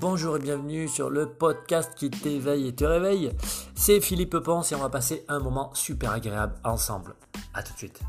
Bonjour et bienvenue sur le podcast qui t'éveille et te réveille. C'est Philippe Ponce et on va passer un moment super agréable ensemble. A tout de suite.